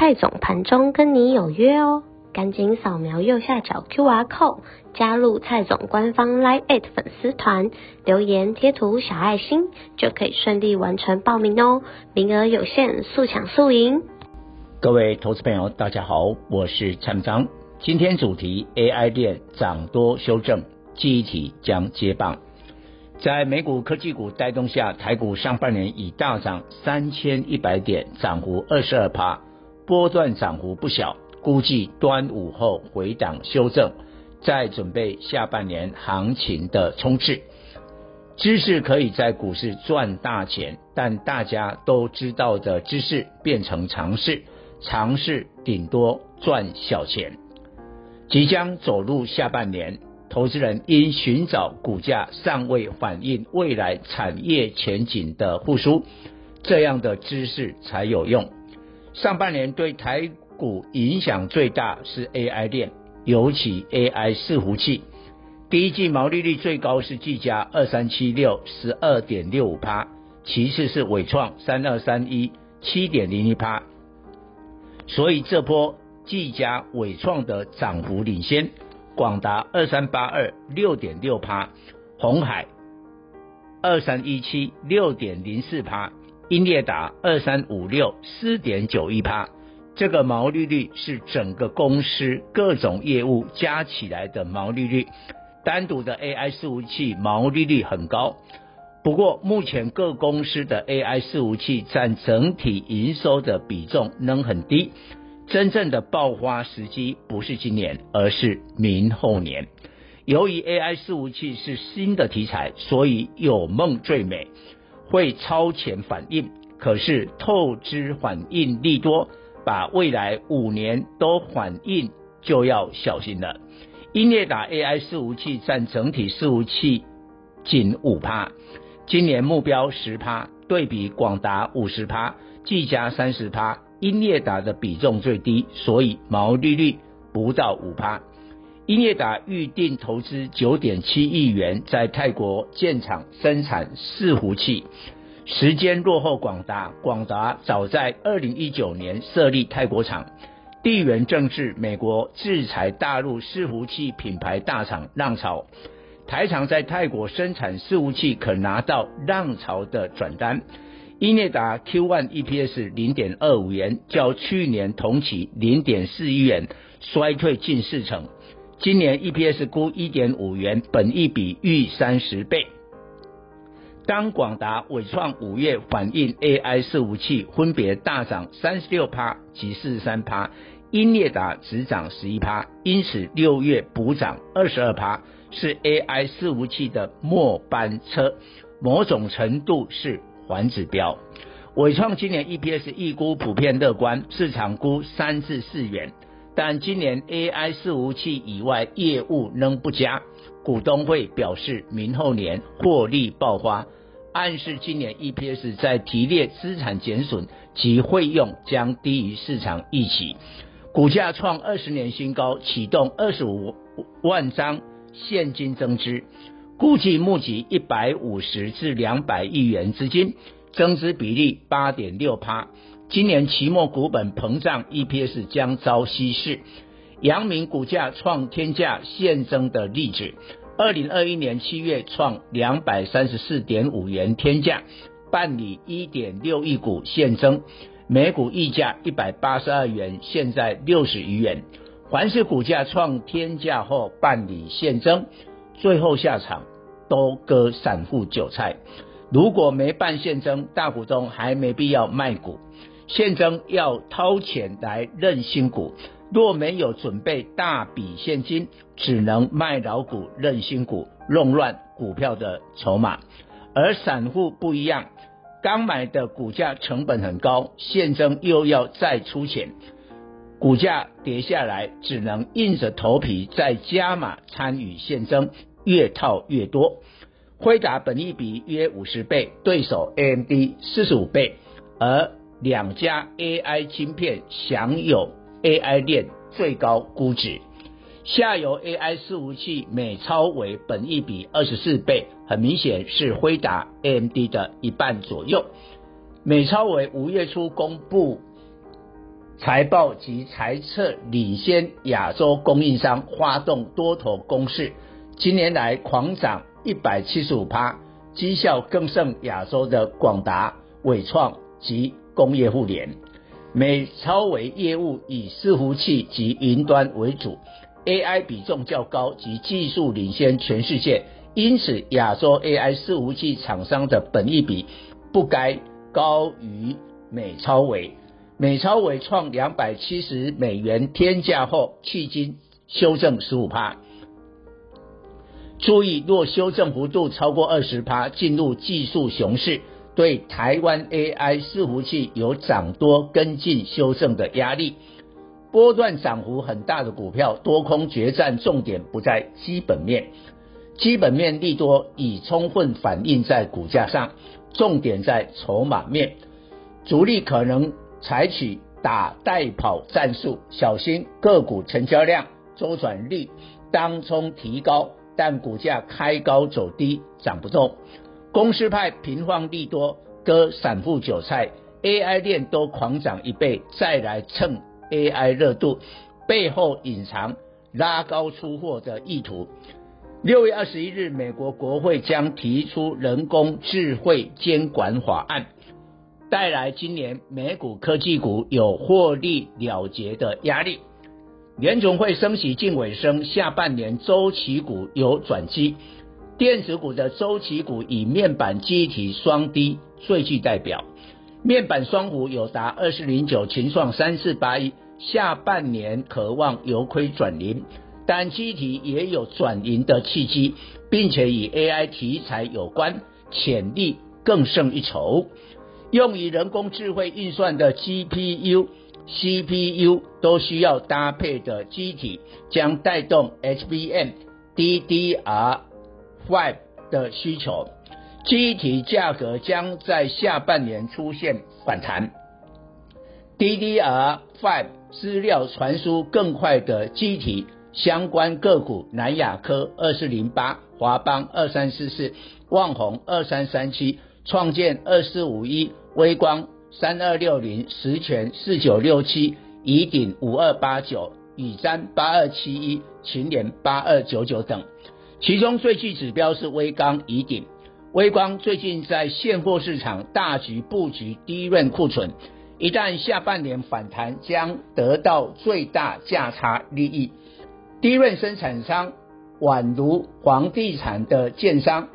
蔡总盘中跟你有约哦，赶紧扫描右下角 QR code 加入蔡总官方 Line@ 粉丝团，留言贴图小爱心就可以顺利完成报名哦，名额有限，速抢速赢。各位投资朋友，大家好，我是蔡总。今天主题 AI 链涨多修正，记忆体将接棒。在美股科技股带动下，台股上半年已大涨三千一百点，涨幅二十二趴。波段涨幅不小，估计端午后回档修正，再准备下半年行情的冲刺。知识可以在股市赚大钱，但大家都知道的知识变成常识，常识顶多赚小钱。即将走入下半年，投资人应寻找股价尚未反映未来产业前景的复苏，这样的知识才有用。上半年对台股影响最大是 AI 链，尤其 AI 伺服器。第一季毛利率最高是技嘉二三七六十二点六五趴，其次是纬创三二三一七点零一趴。所以这波技嘉伟创的涨幅领先，广达二三八二六点六趴，红海二三一七六点零四趴。英业达二三五六四点九一趴，这个毛利率是整个公司各种业务加起来的毛利率，单独的 AI 伺服器毛利率很高。不过目前各公司的 AI 伺服器占整体营收的比重仍很低，真正的爆发时机不是今年，而是明后年。由于 AI 伺服器是新的题材，所以有梦最美。会超前反应，可是透支反应力多，把未来五年都反应就要小心了。英业达 AI 伺服器占整体伺服器仅五趴，今年目标十趴，对比广达五十趴，技嘉三十趴，英业达的比重最低，所以毛利率不到五趴。英业达预定投资九点七亿元在泰国建厂生产伺服器，时间落后广达。广达早在二零一九年设立泰国厂。地缘政治，美国制裁大陆伺服器品牌大厂浪潮，台厂在泰国生产伺服器可拿到浪潮的转单。英业达 Q1 EPS 零点二五元，较去年同期零点四一元衰退近四成。今年 EPS 估一点五元，本益比逾三十倍。当广达、伟创五月反映 AI 伺服器分别大涨三十六趴及四十三趴，英业达只涨十一趴，因此六月补涨二十二趴，是 AI 伺服器的末班车，某种程度是环指标。伟创今年 EPS 预估普遍乐观，市场估三至四元。但今年 AI 伺服器以外业务仍不佳，股东会表示明后年获利爆发，暗示今年 EPS 在提列资产减损及费用将低于市场预期，股价创二十年新高，启动二十五万张现金增资，估计募集一百五十至两百亿元资金，增资比例八点六趴。今年期末股本膨胀，EPS 将遭稀释。阳明股价创天价现增的例子，二零二一年七月创两百三十四点五元天价，办理一点六亿股现增，每股溢价一百八十二元，现在六十余元。凡是股价创天价后办理现增，最后下场都割散户韭菜。如果没办现增，大股东还没必要卖股。现增要掏钱来认新股，若没有准备大笔现金，只能卖老股认新股，弄乱股票的筹码。而散户不一样，刚买的股价成本很高，现增又要再出钱，股价跌下来，只能硬着头皮再加码参与现增，越套越多。辉达本益比约五十倍，对手 AMD 四十五倍，而两家 AI 晶片享有 AI 链最高估值。下游 AI 伺服器美超微本益比二十四倍，很明显是辉达 AMD 的一半左右。美超微五月初公布财报及财测领先亚洲供应商，发动多头攻势，今年来狂涨一百七十五趴，绩效更胜亚洲的广达、伟创及工业互联。美超微业务以伺服器及云端为主。AI 比重较高及技术领先全世界，因此亚洲 AI 伺服器厂商的本益比不该高于美超微。美超微创两百七十美元天价后，迄今修正十五趴。注意，若修正幅度超过二十趴，进入技术熊市，对台湾 AI 伺服器有涨多跟进修正的压力。波段涨幅很大的股票，多空决战重点不在基本面，基本面利多已充分反映在股价上，重点在筹码面，主力可能采取打带跑战术，小心个股成交量周转率当冲提高，但股价开高走低涨不动，公司派平放利多割散户韭菜，AI 链都狂涨一倍，再来蹭。AI 热度背后隐藏拉高出货的意图。六月二十一日，美国国会将提出人工智慧监管法案，带来今年美股科技股有获利了结的压力。联总会升息近尾声，下半年周期股有转机，电子股的周期股以面板机体双低最具代表。面板双股有达二四零九，群创三四八一，下半年可望由亏转盈，但机体也有转盈的契机，并且与 AI 题材有关，潜力更胜一筹。用于人工智慧运算的 GPU、CPU 都需要搭配的机体，将带动 HBM、DDR、DDR5 的需求。机体价格将在下半年出现反弹，DDR5 资料传输更快的机体相关个股，南亚科二四零八、华邦二三四四、旺宏二三三七、创建二四五一、微光三二六零、实权四九六七、宜鼎五二八九、宇瞻八二七一、群联八二九九等，其中最具指标是威刚、宜鼎。威光最近在现货市场大举布局低润库存，一旦下半年反弹，将得到最大价差利益。低润生产商宛如房地产的建商，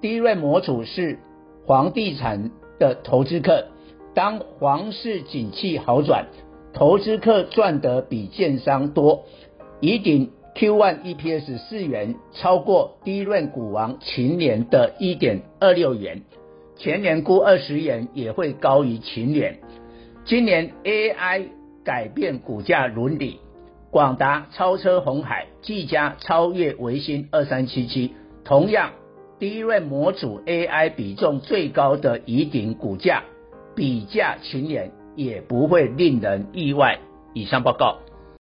低润模组是房地产的投资客。当房市景气好转，投资客赚得比建商多，宜鼎。Q1 EPS 四元，超过低润股王秦联的一点二六元，前年估二十元也会高于秦联。今年 AI 改变股价伦理，广达超车红海，技嘉超越微星二三七七，同样低润模组 AI 比重最高的宜鼎股价比价秦联也不会令人意外。以上报告。